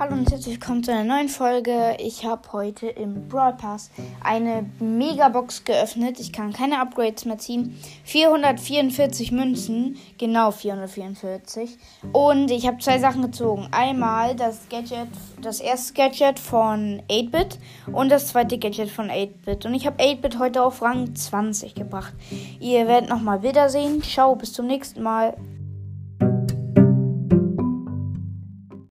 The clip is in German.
Hallo und herzlich willkommen zu einer neuen Folge. Ich habe heute im Brawl Pass eine Megabox geöffnet. Ich kann keine Upgrades mehr ziehen. 444 Münzen, genau 444. Und ich habe zwei Sachen gezogen. Einmal das Gadget, das erste Gadget von 8-Bit und das zweite Gadget von 8-Bit. Und ich habe 8-Bit heute auf Rang 20 gebracht. Ihr werdet nochmal Bilder sehen. Ciao, bis zum nächsten Mal.